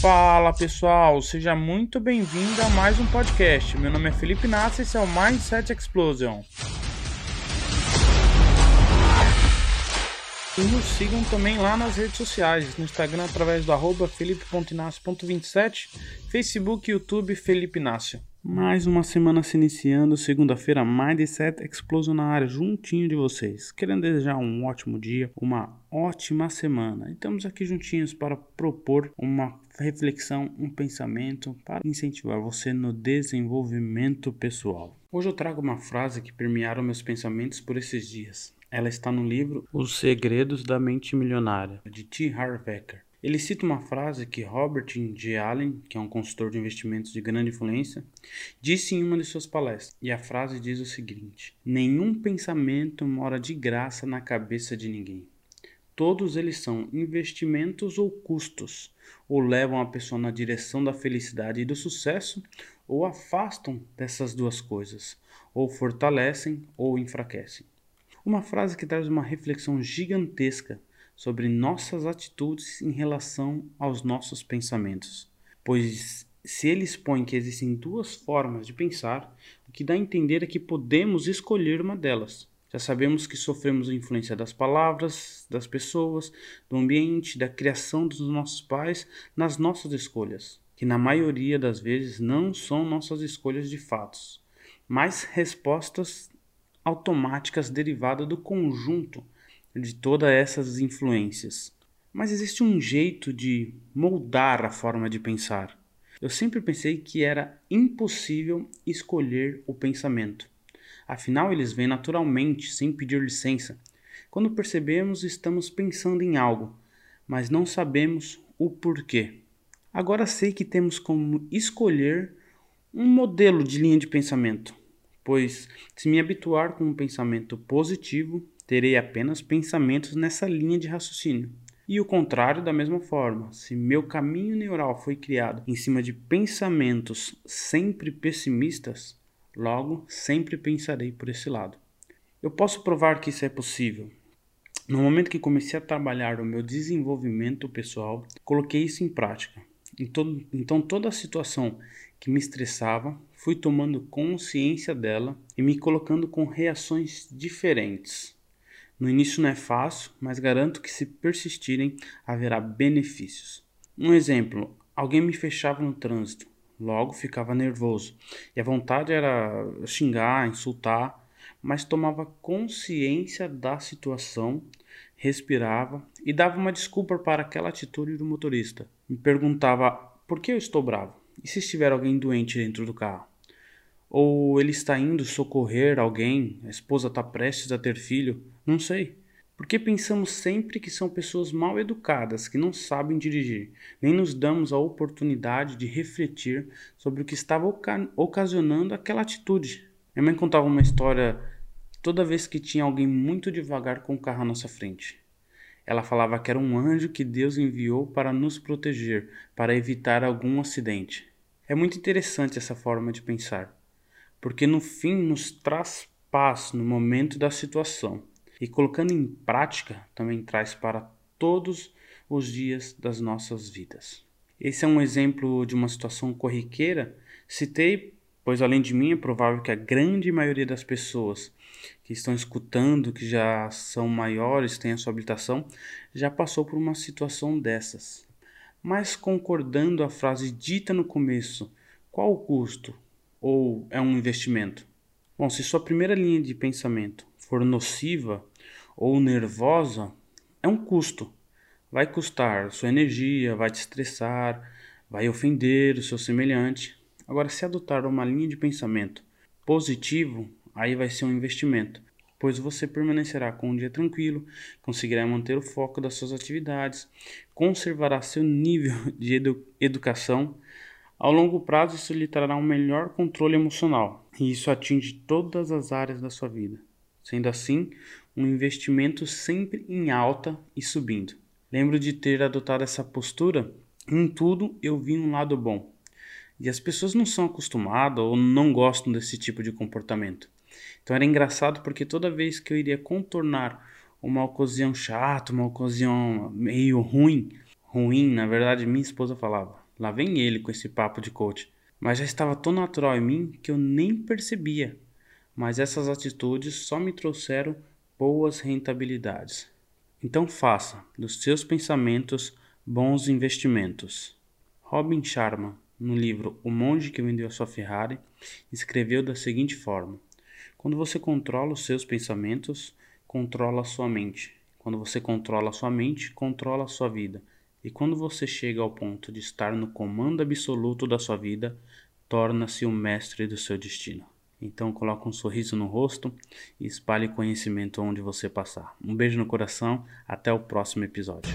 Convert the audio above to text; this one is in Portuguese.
Fala pessoal, seja muito bem-vindo a mais um podcast. Meu nome é Felipe Nassi e esse é o Mindset Explosion. E nos sigam também lá nas redes sociais, no Instagram através do arroba felipe.inácio.27, Facebook YouTube Felipe Inácio. Mais uma semana se iniciando, segunda-feira, Mindset Explosion na área, juntinho de vocês. Querendo desejar um ótimo dia, uma ótima semana. E estamos aqui juntinhos para propor uma reflexão, um pensamento para incentivar você no desenvolvimento pessoal. Hoje eu trago uma frase que permearam meus pensamentos por esses dias. Ela está no livro Os Segredos da Mente Milionária, de T. Harv Eker. Ele cita uma frase que Robert G. Allen, que é um consultor de investimentos de grande influência, disse em uma de suas palestras. E a frase diz o seguinte: Nenhum pensamento mora de graça na cabeça de ninguém. Todos eles são investimentos ou custos, ou levam a pessoa na direção da felicidade e do sucesso, ou afastam dessas duas coisas, ou fortalecem ou enfraquecem. Uma frase que traz uma reflexão gigantesca sobre nossas atitudes em relação aos nossos pensamentos. Pois se ele expõe que existem duas formas de pensar, o que dá a entender é que podemos escolher uma delas. Já sabemos que sofremos a influência das palavras, das pessoas, do ambiente, da criação dos nossos pais nas nossas escolhas, que na maioria das vezes não são nossas escolhas de fatos, mas respostas automáticas derivadas do conjunto de todas essas influências. Mas existe um jeito de moldar a forma de pensar. Eu sempre pensei que era impossível escolher o pensamento. Afinal, eles vêm naturalmente, sem pedir licença. Quando percebemos, estamos pensando em algo, mas não sabemos o porquê. Agora sei que temos como escolher um modelo de linha de pensamento, pois se me habituar com um pensamento positivo, terei apenas pensamentos nessa linha de raciocínio. E o contrário da mesma forma, se meu caminho neural foi criado em cima de pensamentos sempre pessimistas, logo sempre pensarei por esse lado. Eu posso provar que isso é possível. No momento que comecei a trabalhar o meu desenvolvimento pessoal, coloquei isso em prática. Então, toda a situação que me estressava, fui tomando consciência dela e me colocando com reações diferentes. No início não é fácil, mas garanto que se persistirem haverá benefícios. Um exemplo: alguém me fechava no trânsito, logo ficava nervoso e a vontade era xingar, insultar, mas tomava consciência da situação, respirava e dava uma desculpa para aquela atitude do motorista. Me perguntava por que eu estou bravo e se estiver alguém doente dentro do carro. Ou ele está indo socorrer alguém, a esposa está prestes a ter filho, não sei. Porque pensamos sempre que são pessoas mal educadas, que não sabem dirigir, nem nos damos a oportunidade de refletir sobre o que estava oca ocasionando aquela atitude. Minha mãe contava uma história toda vez que tinha alguém muito devagar com o carro à nossa frente. Ela falava que era um anjo que Deus enviou para nos proteger, para evitar algum acidente. É muito interessante essa forma de pensar porque no fim nos traz paz no momento da situação e colocando em prática também traz para todos os dias das nossas vidas. Esse é um exemplo de uma situação corriqueira. Citei, pois além de mim é provável que a grande maioria das pessoas que estão escutando, que já são maiores, têm a sua habilitação, já passou por uma situação dessas. Mas concordando a frase dita no começo, qual o custo? Ou é um investimento? Bom, se sua primeira linha de pensamento for nociva ou nervosa, é um custo. Vai custar sua energia, vai te estressar, vai ofender o seu semelhante. Agora, se adotar uma linha de pensamento positivo, aí vai ser um investimento, pois você permanecerá com um dia tranquilo, conseguirá manter o foco das suas atividades, conservará seu nível de edu educação ao longo prazo, isso lhe trará um melhor controle emocional, e isso atinge todas as áreas da sua vida. Sendo assim, um investimento sempre em alta e subindo. Lembro de ter adotado essa postura, em tudo eu vi um lado bom. E as pessoas não são acostumadas ou não gostam desse tipo de comportamento. Então era engraçado porque toda vez que eu iria contornar uma ocasião chata, uma ocasião meio ruim, ruim, na verdade minha esposa falava, Lá vem ele com esse papo de coach. Mas já estava tão natural em mim que eu nem percebia. Mas essas atitudes só me trouxeram boas rentabilidades. Então faça dos seus pensamentos bons investimentos. Robin Sharma, no livro O Monge que Vendeu a Sua Ferrari, escreveu da seguinte forma: Quando você controla os seus pensamentos, controla a sua mente. Quando você controla a sua mente, controla a sua vida. E quando você chega ao ponto de estar no comando absoluto da sua vida, torna-se o mestre do seu destino. Então coloque um sorriso no rosto e espalhe conhecimento onde você passar. Um beijo no coração, até o próximo episódio.